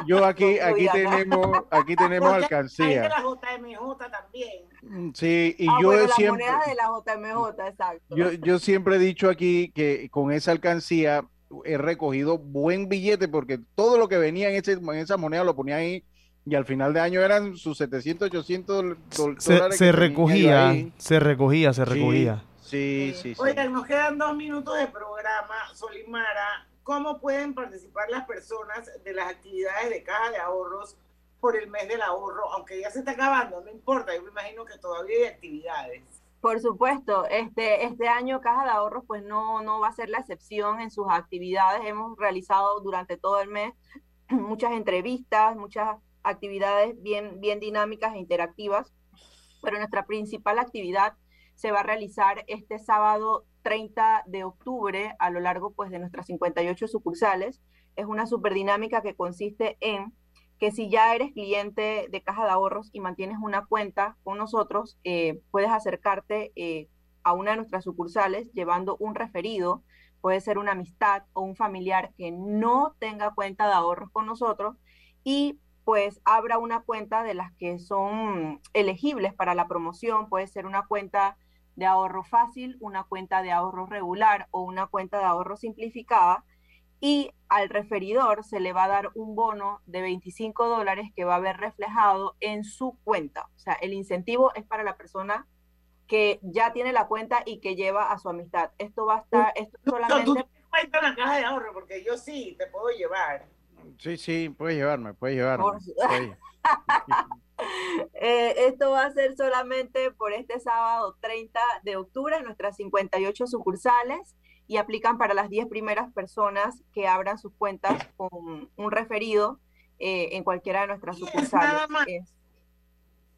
Yo aquí, aquí tenemos, aquí tenemos Porque Hay de alcancía. la JMJ también. Mm, Sí, y ah, yo bueno, las siempre, monedas de la JMJ, exacto. yo, yo siempre he dicho aquí que con esa alcancía he recogido buen billete porque todo lo que venía en, ese, en esa moneda lo ponía ahí y al final de año eran sus 700, 800 dol- Se, dólares. se recogía, se recogía, se Sí, recogía. Sí, sí, sí. Oigan, nos quedan dos minutos de programa. Solimara, ¿cómo pueden participar las personas de las actividades de caja de ahorros por el mes del ahorro? Aunque ya se está acabando, no importa, yo me imagino que todavía hay actividades. Por supuesto, este, este año Caja de Ahorros pues no, no va a ser la excepción en sus actividades. Hemos realizado durante todo el mes muchas entrevistas, muchas actividades bien, bien dinámicas e interactivas, pero nuestra principal actividad se va a realizar este sábado 30 de octubre a lo largo pues de nuestras 58 sucursales. Es una super dinámica que consiste en que si ya eres cliente de Caja de Ahorros y mantienes una cuenta con nosotros, eh, puedes acercarte eh, a una de nuestras sucursales llevando un referido, puede ser una amistad o un familiar que no tenga cuenta de ahorros con nosotros y pues abra una cuenta de las que son elegibles para la promoción, puede ser una cuenta de ahorro fácil, una cuenta de ahorro regular o una cuenta de ahorro simplificada y al referidor se le va a dar un bono de 25 dólares que va a ver reflejado en su cuenta. O sea, el incentivo es para la persona que ya tiene la cuenta y que lleva a su amistad. Esto va a estar, esto No, tú solamente... tienes cuenta en la caja de ahorro, porque yo sí te puedo llevar. Sí, sí, puedes llevarme, puedes llevarme. Por-. Eh, esto va a ser solamente por este sábado 30 de octubre en nuestras 58 sucursales y aplican para las 10 primeras personas que abran sus cuentas con un referido eh, en cualquiera de nuestras sucursales. nada más.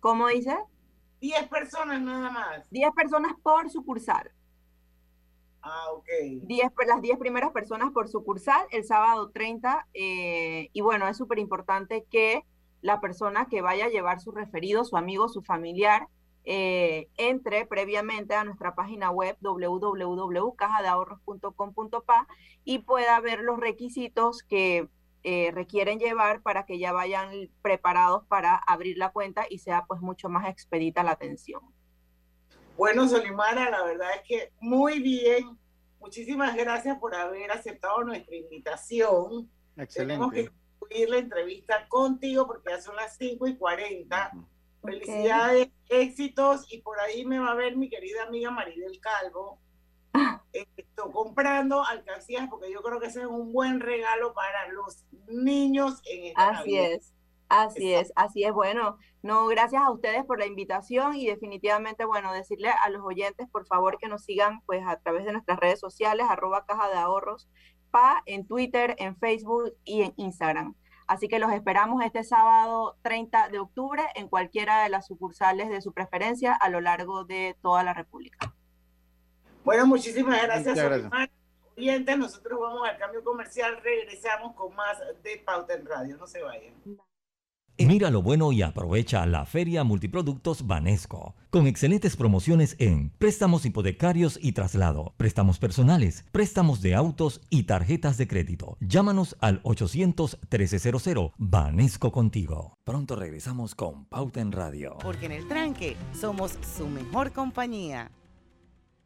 ¿Cómo dice? 10 personas nada más. 10 personas por sucursal. Ah, ok. 10 per- las 10 primeras personas por sucursal el sábado 30. eh, y bueno, es súper importante que la persona que vaya a llevar su referido, su amigo, su familiar, eh, entre previamente a nuestra página web www.cajadeahorros.com.pa y pueda ver los requisitos que eh, requieren llevar para que ya vayan preparados para abrir la cuenta y sea pues mucho más expedita la atención. Bueno, Solimara, la verdad es que muy bien. Muchísimas gracias por haber aceptado nuestra invitación. Excelente. Tenemos que concluir la entrevista contigo porque ya son las 5 y 40. Felicidades, éxitos y por ahí me va a ver mi querida amiga Maribel Calvo esto, comprando alcancías porque yo creo que ese es un buen regalo para los niños en esta Así Navidad. es, así es, así es. Bueno, no, gracias a ustedes por la invitación y definitivamente, bueno, decirle a los oyentes, por favor, que nos sigan pues a través de nuestras redes sociales, arroba caja de ahorros, pa, en Twitter, en Facebook y en Instagram. Así que los esperamos este sábado 30 de octubre en cualquiera de las sucursales de su preferencia a lo largo de toda la República. Bueno, muchísimas gracias, gracias. Nosotros vamos al cambio comercial, regresamos con más de Pauta en Radio, no se vayan. Mira lo bueno y aprovecha la Feria Multiproductos Banesco, con excelentes promociones en préstamos hipotecarios y traslado, préstamos personales, préstamos de autos y tarjetas de crédito. Llámanos al 800-1300 Banesco contigo. Pronto regresamos con Pauta en Radio. Porque en el tranque somos su mejor compañía.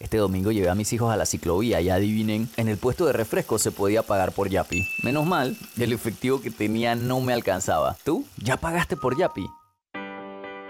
Este domingo llevé a mis hijos a la ciclovía y adivinen, en el puesto de refresco se podía pagar por Yapi. Menos mal, el efectivo que tenía no me alcanzaba. ¿Tú? ¿Ya pagaste por Yapi?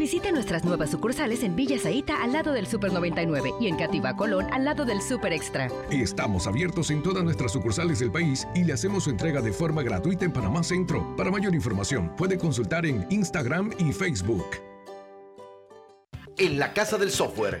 Visite nuestras nuevas sucursales en Villa Zaita al lado del Super 99 y en Cativa Colón al lado del Super Extra. Estamos abiertos en todas nuestras sucursales del país y le hacemos su entrega de forma gratuita en Panamá Centro. Para mayor información, puede consultar en Instagram y Facebook. En la Casa del Software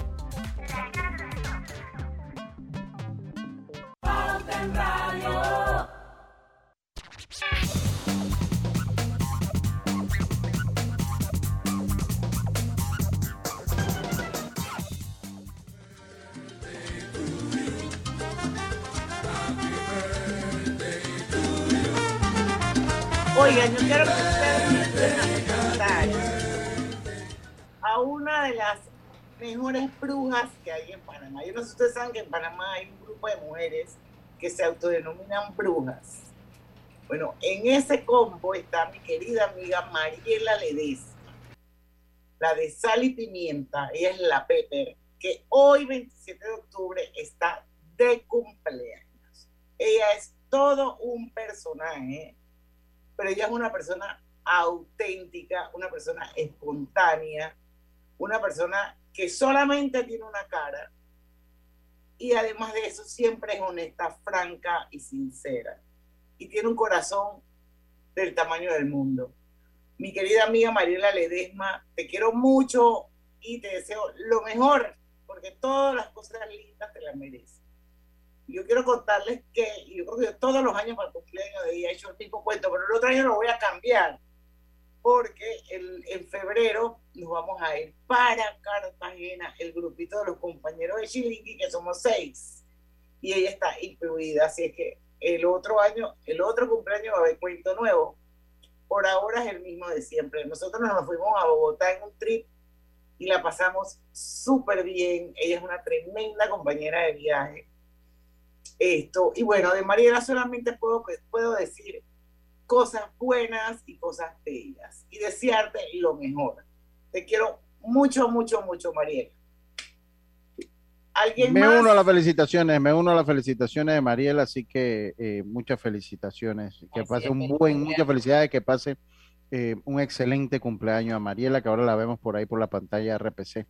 brujas que hay en Panamá. Yo no sé si ustedes saben que en Panamá hay un grupo de mujeres que se autodenominan brujas. Bueno, en ese combo está mi querida amiga Mariela Ledesma, la de sal y pimienta, ella es la Pepper, que hoy 27 de octubre está de cumpleaños. Ella es todo un personaje, pero ella es una persona auténtica, una persona espontánea, una persona que solamente tiene una cara y además de eso siempre es honesta, franca y sincera. Y tiene un corazón del tamaño del mundo. Mi querida amiga Mariela Ledesma, te quiero mucho y te deseo lo mejor, porque todas las cosas lindas te las mereces. Yo quiero contarles que yo creo que todos los años para el cumpleaños de ella he hecho el mismo cuento, pero el otro año lo voy a cambiar porque el, en febrero nos vamos a ir para Cartagena, el grupito de los compañeros de Chilinqui, que somos seis, y ella está incluida, así es que el otro año, el otro cumpleaños va a haber cuento nuevo. Por ahora es el mismo de siempre. Nosotros nos fuimos a Bogotá en un trip y la pasamos súper bien. Ella es una tremenda compañera de viaje. Esto, y bueno, de Mariela solamente puedo, puedo decir cosas buenas y cosas bellas y desearte lo mejor. Te quiero mucho, mucho, mucho, Mariela. ¿Alguien Me más? uno a las felicitaciones, me uno a las felicitaciones de Mariela, así que eh, muchas felicitaciones. Que pase un buen, muchas felicidades, que pase eh, un excelente cumpleaños a Mariela, que ahora la vemos por ahí por la pantalla RPC,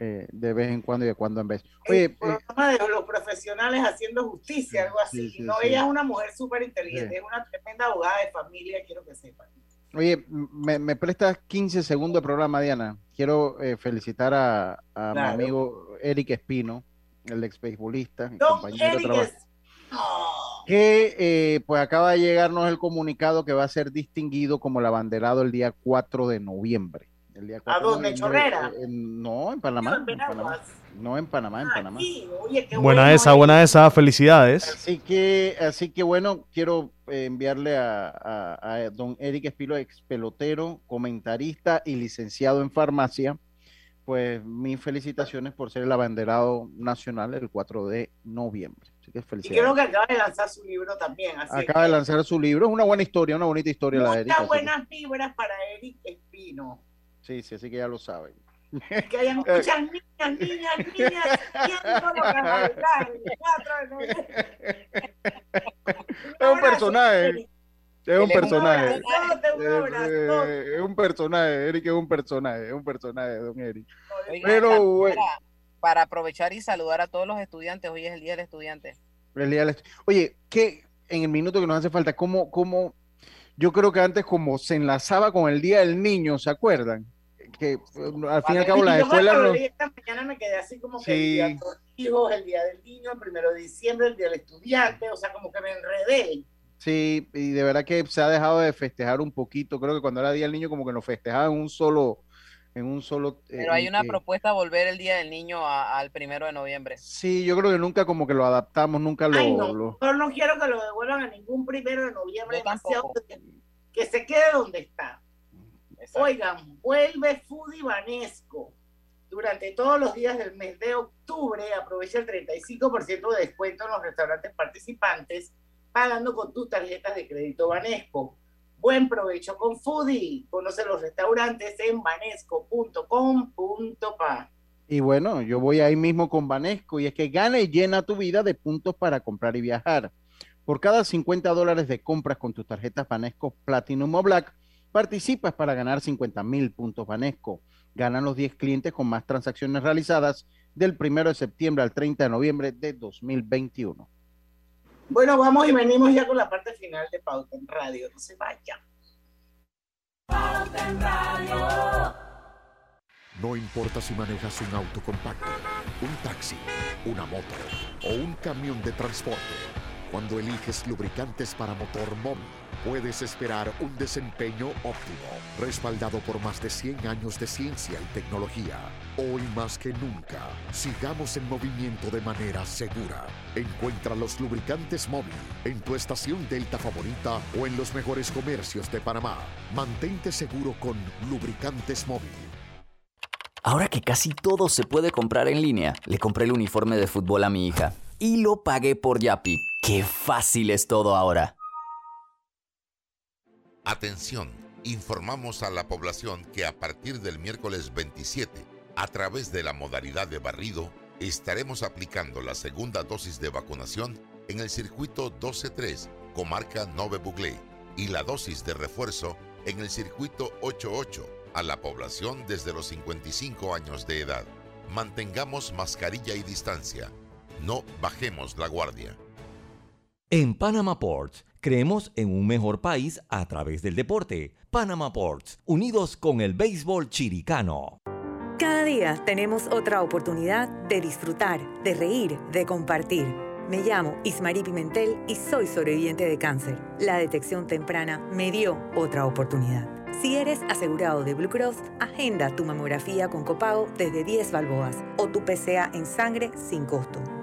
eh, de vez en cuando y de cuando en vez. Oye, el programa de los profesionales haciendo justicia, algo así. sí, no, sí. ella es una mujer súper inteligente, es una tremenda abogada de familia, quiero que sepan. Oye, me, me prestas 15 segundos de programa, Diana. Quiero eh, felicitar a, a mi amigo Eric Espino, el ex beisbolista, compañero de Eric trabajo, es- Oh, que eh, pues acaba de llegarnos el comunicado que va a ser distinguido como el abanderado el día 4 de noviembre. El día 4 de dónde, Chorrera? eh, en- no, en Panamá. en Panamá. No, en Panamá, en Panamá. Sí, oye, qué Buena bueno, esa, eh. buena esa. Felicidades. Así que, así que bueno, quiero eh, enviarle a, a- a don Eric Espilo, ex pelotero, comentarista y licenciado en farmacia, pues mis felicitaciones por ser el abanderado nacional el 4 de noviembre. Así que Y creo felicidades. que acaba de lanzar su libro también. Así Acaba de lanzar su libro, es una buena historia, una bonita historia la de Eric. Muchas así que- buenas vibras para Eric Espino. Sí, sí, así que ya lo saben. Que hayan muchas niñas, niñas, niñas viendo lo que va a bailar el 4 de noviembre. Es un personaje. Es un personaje. Es, eh, es un personaje, Eric es un personaje, es un personaje, don Eric. Pero, bueno. para, aprovechar y saludar a todos los estudiantes, hoy es el Día del Estudiante. El día del est- Oye, que en el minuto que nos hace falta, ¿cómo, cómo? Yo creo que antes como se enlazaba con el Día del Niño, ¿se acuerdan? Que eh, al fin y al cabo escuelas cuando no- esta mañana me quedé así como que Sí. el día de los hijos, el día del niño, el primero de diciembre, el día del estudiante, o sea, como que me enredé. Sí, y de verdad que se ha dejado de festejar un poquito. Creo que cuando era Día del Niño como que nos festejaban en un solo, en un solo. eh, Pero hay una eh, propuesta de volver el Día del Niño a- al primero de noviembre. Sí, yo creo que nunca como que lo adaptamos, nunca lo, Ay, no, lo- yo no quiero que lo devuelvan a ningún primero de noviembre, demasiado que, que se quede donde está. Oigan, vuelve Foodie Vanesco. Durante todos los días del mes de octubre, aprovecha el 35% de descuento en los restaurantes participantes, pagando con tus tarjetas de crédito Vanesco. Buen provecho con Foodie. Conoce los restaurantes en vanesco.com.pa. Y bueno, yo voy ahí mismo con Vanesco y es que gana y llena tu vida de puntos para comprar y viajar. Por cada 50 dólares de compras con tus tarjetas Banesco Platinum o Black, participas para ganar 50 mil puntos Banesco. Ganan los 10 clientes con más transacciones realizadas del 1 de septiembre al 30 de noviembre de 2021. Bueno, vamos y venimos ya con la parte final de Pauta en Radio. No se vayan. Pauta en Radio. No importa si manejas un auto compacto, un taxi, una moto o un camión de transporte. Cuando eliges lubricantes para motor móvil, puedes esperar un desempeño óptimo, respaldado por más de 100 años de ciencia y tecnología. Hoy más que nunca, sigamos en movimiento de manera segura. Encuentra los lubricantes móvil en tu estación Delta favorita o en los mejores comercios de Panamá. Mantente seguro con lubricantes móvil. Ahora que casi todo se puede comprar en línea, le compré el uniforme de fútbol a mi hija y lo pagué por Yapi. ¡Qué fácil es todo ahora! Atención, informamos a la población que a partir del miércoles 27, a través de la modalidad de barrido, estaremos aplicando la segunda dosis de vacunación en el circuito 12-3, comarca Nove Buglé, y la dosis de refuerzo en el circuito 8-8 a la población desde los 55 años de edad. Mantengamos mascarilla y distancia. No bajemos la guardia. En Panama Ports, creemos en un mejor país a través del deporte. Panama Ports, unidos con el béisbol chiricano. Cada día tenemos otra oportunidad de disfrutar, de reír, de compartir. Me llamo Ismarí Pimentel y soy sobreviviente de cáncer. La detección temprana me dio otra oportunidad. Si eres asegurado de Blue Cross, agenda tu mamografía con copago desde 10 balboas o tu PCA en sangre sin costo.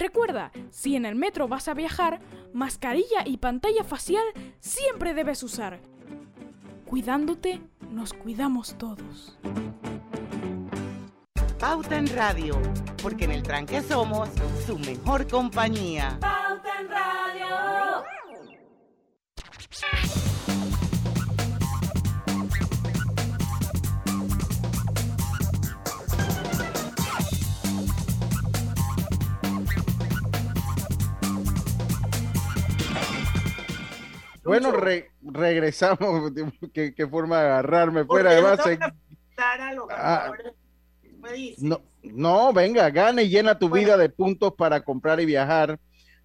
Recuerda, si en el metro vas a viajar, mascarilla y pantalla facial siempre debes usar. Cuidándote, nos cuidamos todos. Pauta en Radio, porque en el tranque somos su mejor compañía. Pauta en Radio. Bueno, re- regresamos. ¿Qué, qué forma de agarrarme fuera de base. Ah, dice. No, no, venga, gana y llena tu vida de puntos para comprar y viajar.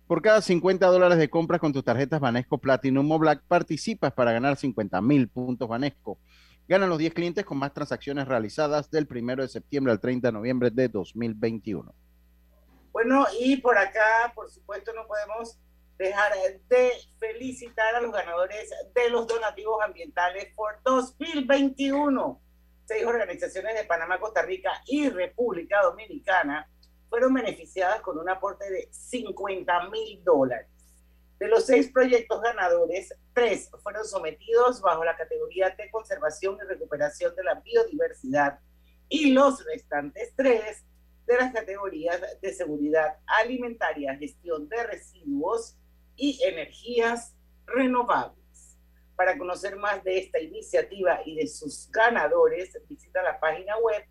Por cada 50 dólares de compras con tus tarjetas Banesco Platinum o Black, participas para ganar 50 mil puntos Banesco. Ganan los 10 clientes con más transacciones realizadas del 1 de septiembre al 30 de noviembre de 2021. Bueno, y por acá, por supuesto, no podemos dejar de felicitar a los ganadores de los donativos ambientales por 2021. Seis organizaciones de Panamá, Costa Rica y República Dominicana fueron beneficiadas con un aporte de 50 mil dólares. De los seis proyectos ganadores, tres fueron sometidos bajo la categoría de conservación y recuperación de la biodiversidad y los restantes tres de las categorías de seguridad alimentaria, gestión de residuos y energías renovables. Para conocer más de esta iniciativa y de sus ganadores, visita la página web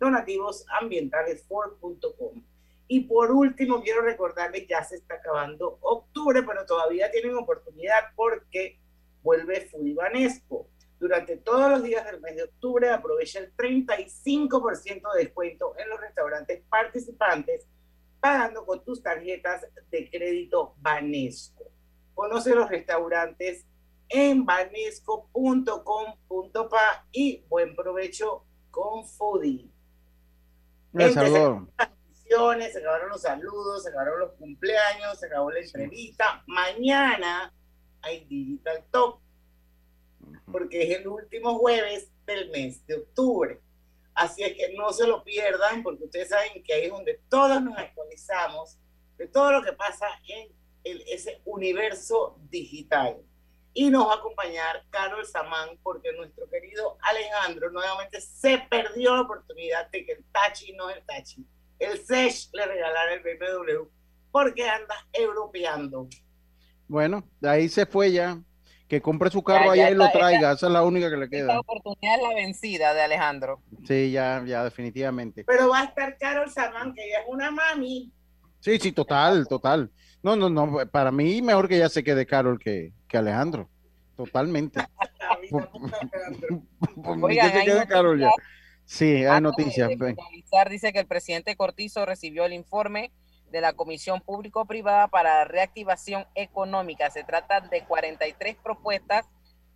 donativosambientalesfor.com. Y por último, quiero recordarles, ya se está acabando octubre, pero todavía tienen oportunidad porque vuelve Fudibanesco. Durante todos los días del mes de octubre aprovecha el 35% de descuento en los restaurantes participantes pagando con tus tarjetas de crédito Banesco. Conoce los restaurantes en banesco.com.pa y buen provecho con Foodie. Gente, se acabaron las transmisiones, se acabaron los saludos, se acabaron los cumpleaños, se acabó la entrevista. Mañana hay Digital Talk, porque es el último jueves del mes de octubre. Así es que no se lo pierdan, porque ustedes saben que ahí es donde todos nos actualizamos de todo lo que pasa en el- ese universo digital. y nos va a acompañar Carol Samán porque nuestro querido Alejandro nuevamente se perdió la oportunidad de que el Tachi, no el Tachi, el SESH le regalara el BMW porque anda europeando. Bueno, de ahí se fue ya. Que compre su carro Ya, allá ya y lo traiga. esta- Esa es la única que le Esta queda. oportunidad es la vencida de Alejandro. Sí, ya, ya, definitivamente. Pero va a estar Carol Samán, que ella es una mami. Sí, sí, total, total. No, no, no. Para mí, mejor que ya se quede Carol que, que Alejandro. Totalmente. Por mí Oigan, que quede Carol ya. Sí, hay noticias. de finalizar, dice que el presidente Cortizo recibió el informe de la Comisión Público-Privada para la Reactivación Económica. Se trata de 43 propuestas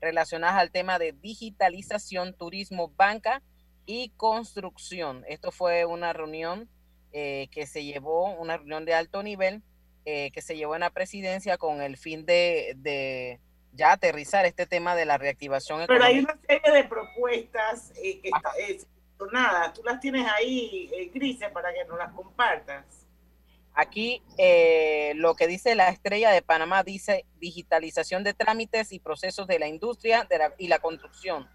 relacionadas al tema de digitalización, turismo, banca y construcción. Esto fue una reunión eh, que se llevó, una reunión de alto nivel eh, que se llevó en la presidencia con el fin de, de ya aterrizar este tema de la reactivación Pero hay económica. una serie de propuestas eh, que está, eh. Tú las tienes ahí, eh, grises, para que nos las compartas. Aquí eh, lo que dice la estrella de Panamá dice digitalización de trámites y procesos de la industria de la- y la construcción,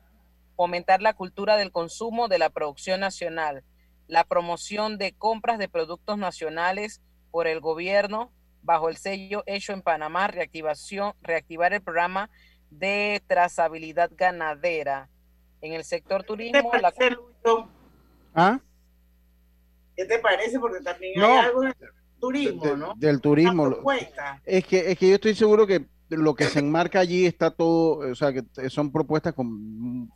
fomentar la cultura del consumo de la producción nacional, la promoción de compras de productos nacionales por el gobierno bajo el sello hecho en Panamá, reactivación, reactivar el programa de trazabilidad ganadera. En el sector turismo, la parece, Lucho? ¿Ah? ¿Qué te parece? Porque también No. hay algo turismo, De- ¿no? Del turismo. Es que, es que yo estoy seguro que lo que se enmarca allí está todo, o sea, que son propuestas con,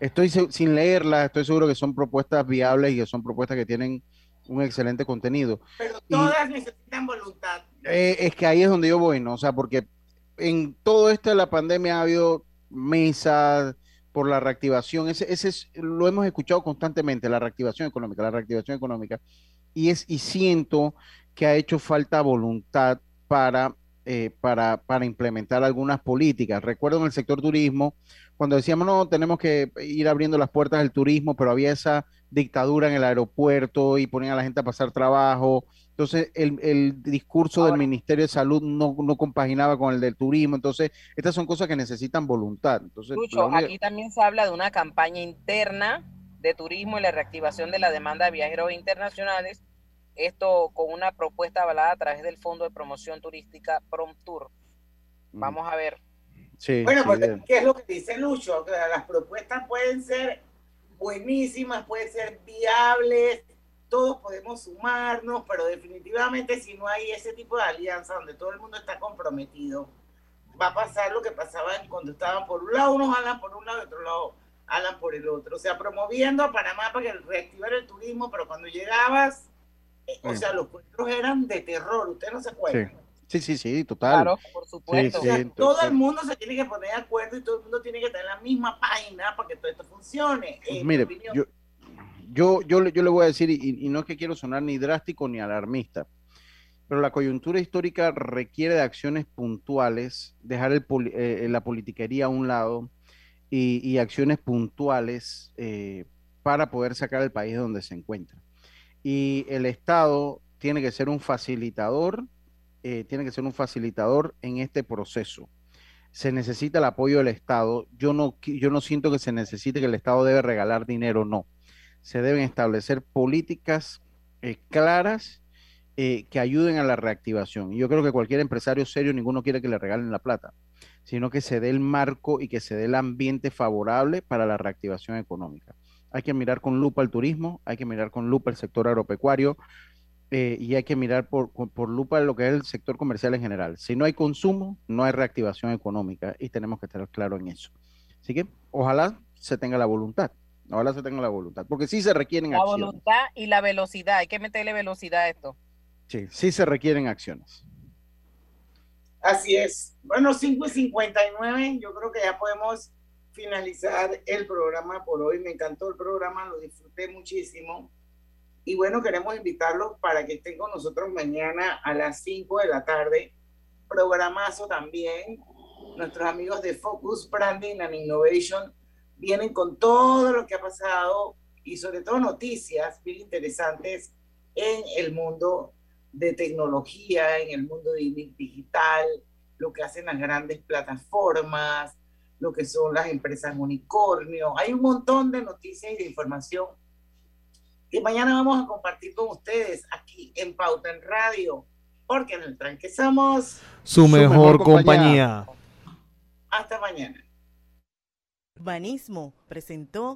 estoy sin leerlas, estoy seguro que son propuestas viables y que son propuestas que tienen un excelente contenido. Pero Y- todas necesitan voluntad. Eh, es que ahí es donde yo voy, ¿no? O sea, porque en todo esto de la pandemia ha habido mesas por la reactivación, ese, ese es, lo hemos escuchado constantemente, la reactivación económica, la reactivación económica, y es, y siento que ha hecho falta voluntad para, eh, para, para implementar algunas políticas. Recuerdo en el sector turismo, cuando decíamos, no, tenemos que ir abriendo las puertas del turismo, pero había esa dictadura en el aeropuerto y ponían a la gente a pasar trabajo. Entonces, el, el discurso del Ministerio de Salud no, no compaginaba con el del turismo. Entonces, estas son cosas que necesitan voluntad. Entonces, Lucho, única- aquí también se habla de una campaña interna de turismo y la reactivación de la demanda de viajeros internacionales. Esto con una propuesta avalada a través del Fondo de Promoción Turística PromTour. Vamos a ver. Sí, Bueno, sí, porque ¿qué es lo que dice Lucho? Que las propuestas pueden ser buenísimas, pueden ser viables, todos podemos sumarnos, pero definitivamente si no hay ese tipo de alianza donde todo el mundo está comprometido, va a pasar lo que pasaba en- cuando estaban por un lado, unos hablan por un lado y otro lado hablan por el otro. O sea, promoviendo a Panamá para que reactivar el turismo, pero cuando llegabas, o sea, los cuentos eran de terror, usted no se acuerda. sí, sí, sí, total. Claro, por supuesto. Sí, O sea, sí, todo to- el mundo se tiene que poner de acuerdo y todo el mundo tiene que estar en la misma página para que todo esto funcione. Pues mire, yo, yo, yo, le- yo le voy a decir, y, y no es que quiero sonar ni drástico ni alarmista, pero la coyuntura histórica requiere de acciones puntuales, dejar el poli- eh, la politiquería a un lado y, y acciones puntuales eh, para poder sacar el país de donde se encuentra. Y el Estado tiene que ser un facilitador, eh, tiene que ser un facilitador en este proceso se necesita el apoyo del Estado. Yo no, yo no siento que se necesite que el Estado debe regalar dinero, no. Se deben establecer políticas eh, claras eh, que ayuden a la reactivación. Yo creo que cualquier empresario serio, ninguno quiere que le regalen la plata, sino que se dé el marco y que se dé el ambiente favorable para la reactivación económica. Hay que mirar con lupa el turismo, hay que mirar con lupa el sector agropecuario, eh, y hay que mirar por, por, lupa lo que es el sector comercial en general. Si no hay consumo, no hay reactivación económica y tenemos que estar claros en eso. Así que ojalá se tenga la voluntad, ojalá se tenga la voluntad, porque sí se requieren La acciones. voluntad y la velocidad. Hay que meterle velocidad a esto. Sí, sí se requieren acciones. Así es. Bueno, 5 y 59, yo creo que ya podemos finalizar el programa por hoy. Me encantó el programa, lo disfruté muchísimo. Y bueno, queremos invitarlos para que estén con nosotros mañana a las 5 de la tarde. Programazo también. Nuestros amigos de Focus Branding and Innovation vienen con todo lo que ha pasado y sobre todo noticias bien interesantes en el mundo de tecnología, en el mundo di- digital, lo que hacen las grandes plataformas, lo que son las empresas unicornio. Hay un montón de noticias y de información que mañana vamos a compartir con ustedes aquí en Pauta en Radio, porque en el tranque somos su mejor, compañía. Hasta mañana. Urbanismo presentó